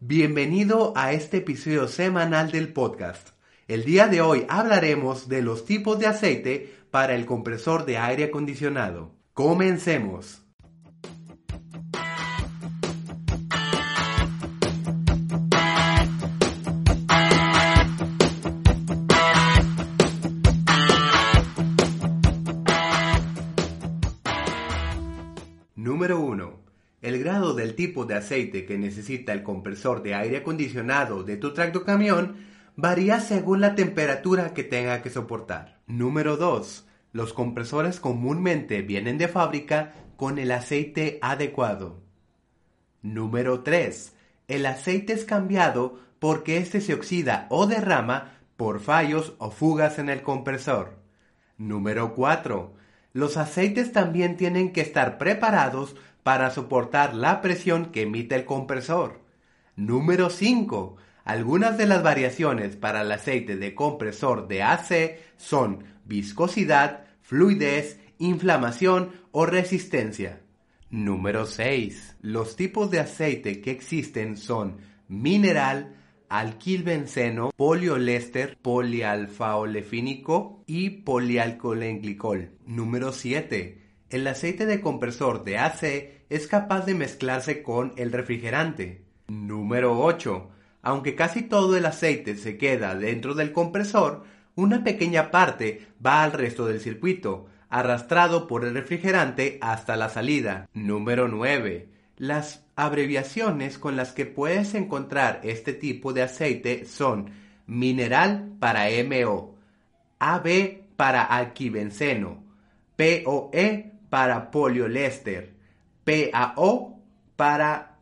Bienvenido a este episodio semanal del podcast. El día de hoy hablaremos de los tipos de aceite para el compresor de aire acondicionado. Comencemos. Número 1. El grado del tipo de aceite que necesita el compresor de aire acondicionado de tu tractocamión varía según la temperatura que tenga que soportar. Número 2. Los compresores comúnmente vienen de fábrica con el aceite adecuado. Número 3. El aceite es cambiado porque éste se oxida o derrama por fallos o fugas en el compresor. Número 4. Los aceites también tienen que estar preparados para soportar la presión que emite el compresor. Número 5. Algunas de las variaciones para el aceite de compresor de AC son viscosidad, fluidez, inflamación o resistencia. Número 6. Los tipos de aceite que existen son mineral, alquilbenceno, poliolester, polialfaolefínico y polialcoholenglicol. Número 7. El aceite de compresor de AC es capaz de mezclarse con el refrigerante. Número 8. Aunque casi todo el aceite se queda dentro del compresor, una pequeña parte va al resto del circuito, arrastrado por el refrigerante hasta la salida. Número 9. Las abreviaciones con las que puedes encontrar este tipo de aceite son mineral para MO, AB para alquibenceno, POE para poliolester, PAO para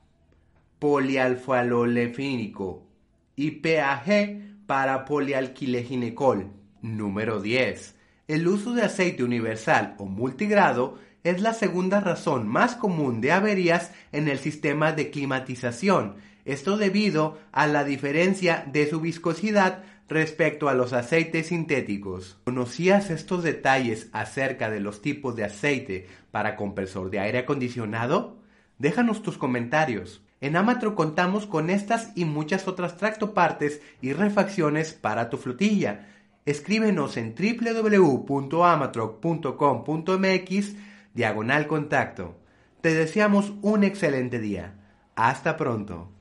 polialfalolefínico y PAG para polialquileginecol. Número 10. El uso de aceite universal o multigrado es la segunda razón más común de averías en el sistema de climatización, esto debido a la diferencia de su viscosidad respecto a los aceites sintéticos. ¿Conocías estos detalles acerca de los tipos de aceite para compresor de aire acondicionado? Déjanos tus comentarios. En Amatro contamos con estas y muchas otras tractopartes y refacciones para tu flotilla. Escríbenos en www.amatroc.com.mx diagonal contacto. Te deseamos un excelente día. Hasta pronto.